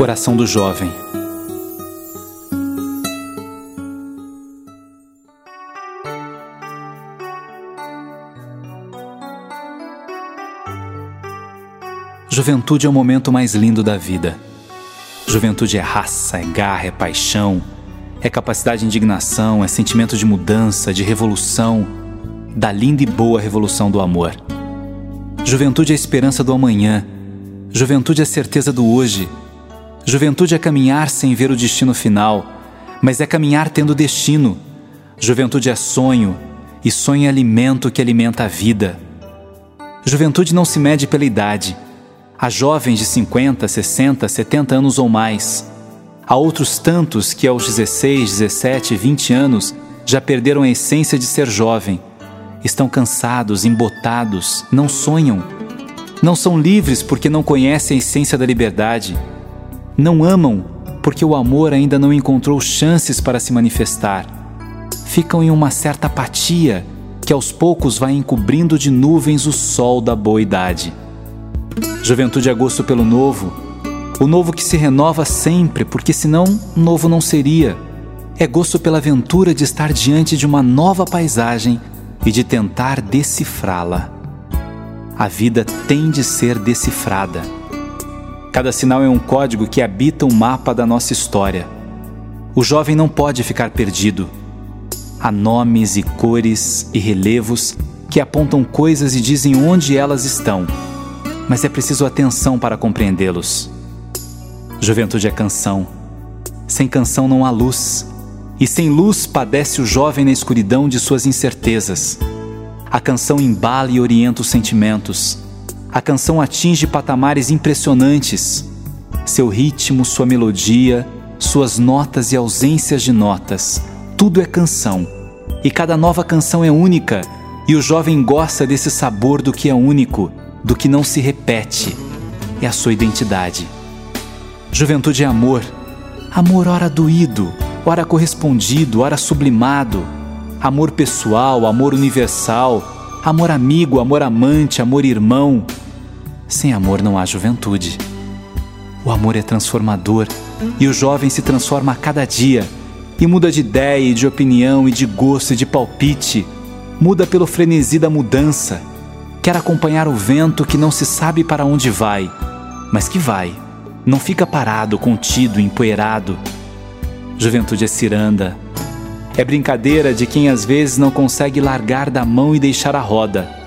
Oração do Jovem. Juventude é o momento mais lindo da vida. Juventude é raça, é garra, é paixão, é capacidade de indignação, é sentimento de mudança, de revolução, da linda e boa revolução do amor. Juventude é a esperança do amanhã. Juventude é a certeza do hoje. Juventude é caminhar sem ver o destino final, mas é caminhar tendo destino. Juventude é sonho, e sonho é alimento que alimenta a vida. Juventude não se mede pela idade. Há jovens de 50, 60, 70 anos ou mais. Há outros tantos que aos 16, 17, 20 anos já perderam a essência de ser jovem. Estão cansados, embotados, não sonham. Não são livres porque não conhecem a essência da liberdade. Não amam porque o amor ainda não encontrou chances para se manifestar. Ficam em uma certa apatia que aos poucos vai encobrindo de nuvens o sol da boa idade. Juventude é gosto pelo novo, o novo que se renova sempre, porque senão novo não seria. É gosto pela aventura de estar diante de uma nova paisagem e de tentar decifrá-la. A vida tem de ser decifrada. Cada sinal é um código que habita o mapa da nossa história. O jovem não pode ficar perdido. Há nomes e cores e relevos que apontam coisas e dizem onde elas estão mas é preciso atenção para compreendê-los. Juventude é canção. Sem canção não há luz, e sem luz padece o jovem na escuridão de suas incertezas. A canção embala e orienta os sentimentos. A canção atinge patamares impressionantes. Seu ritmo, sua melodia, suas notas e ausências de notas, tudo é canção. E cada nova canção é única, e o jovem gosta desse sabor do que é único do que não se repete, é a sua identidade. Juventude é amor, amor ora doído, ora correspondido, ora sublimado, amor pessoal, amor universal, amor amigo, amor amante, amor irmão. Sem amor não há juventude. O amor é transformador e o jovem se transforma a cada dia e muda de ideia e de opinião e de gosto e de palpite, muda pelo frenesi da mudança Quer acompanhar o vento que não se sabe para onde vai, mas que vai. Não fica parado, contido, empoeirado. Juventude é ciranda. É brincadeira de quem às vezes não consegue largar da mão e deixar a roda.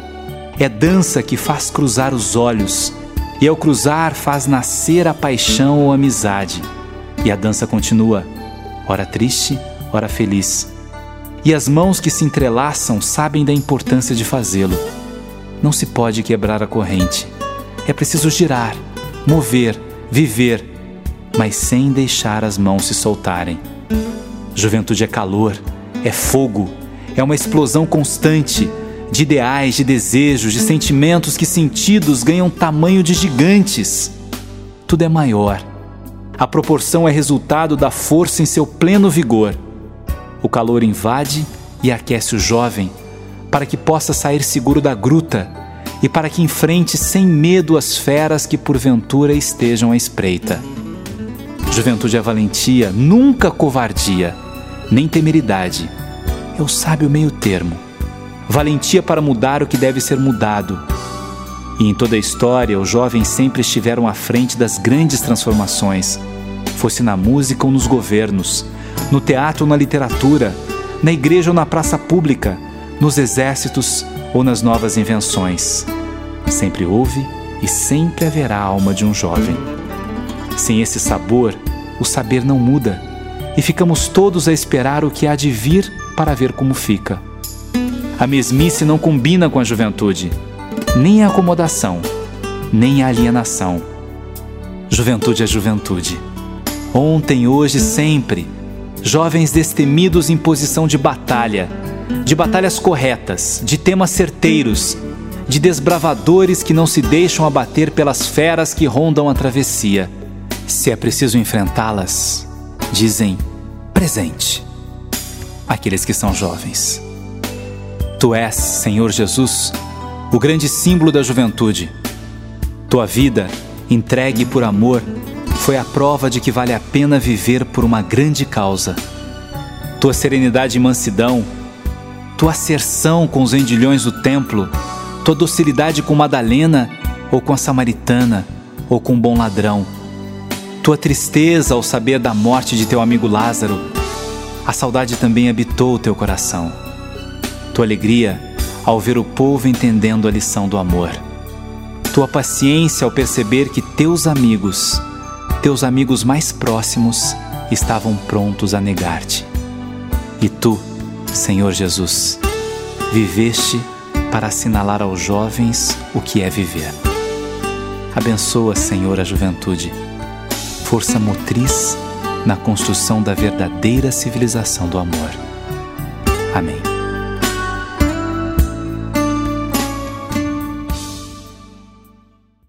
É dança que faz cruzar os olhos, e ao cruzar faz nascer a paixão ou amizade. E a dança continua, ora triste, ora feliz. E as mãos que se entrelaçam sabem da importância de fazê-lo. Não se pode quebrar a corrente. É preciso girar, mover, viver, mas sem deixar as mãos se soltarem. Juventude é calor, é fogo, é uma explosão constante de ideais, de desejos, de sentimentos que sentidos ganham tamanho de gigantes. Tudo é maior. A proporção é resultado da força em seu pleno vigor. O calor invade e aquece o jovem para que possa sair seguro da gruta e para que enfrente sem medo as feras que porventura estejam à espreita. Juventude é valentia, nunca covardia, nem temeridade. É o sábio meio termo. Valentia para mudar o que deve ser mudado. E em toda a história, os jovens sempre estiveram à frente das grandes transformações, fosse na música ou nos governos, no teatro ou na literatura, na igreja ou na praça pública, nos exércitos ou nas novas invenções. Sempre houve e sempre haverá a alma de um jovem. Sem esse sabor, o saber não muda e ficamos todos a esperar o que há de vir para ver como fica. A mesmice não combina com a juventude, nem a acomodação, nem a alienação. Juventude é juventude. Ontem, hoje, sempre. Jovens destemidos em posição de batalha de batalhas corretas, de temas certeiros, de desbravadores que não se deixam abater pelas feras que rondam a travessia. Se é preciso enfrentá-las, dizem presente. Aqueles que são jovens. Tu és, Senhor Jesus, o grande símbolo da juventude. Tua vida, entregue por amor, foi a prova de que vale a pena viver por uma grande causa. Tua serenidade e mansidão, tua asserção com os vendilhões do templo, tua docilidade com Madalena ou com a samaritana ou com um bom ladrão, tua tristeza ao saber da morte de teu amigo Lázaro, a saudade também habitou o teu coração. Tua alegria ao ver o povo entendendo a lição do amor. Tua paciência ao perceber que teus amigos, teus amigos mais próximos, estavam prontos a negar-te. E tu, Senhor Jesus, viveste para assinalar aos jovens o que é viver. Abençoa, Senhor, a juventude, força motriz na construção da verdadeira civilização do amor. Amém.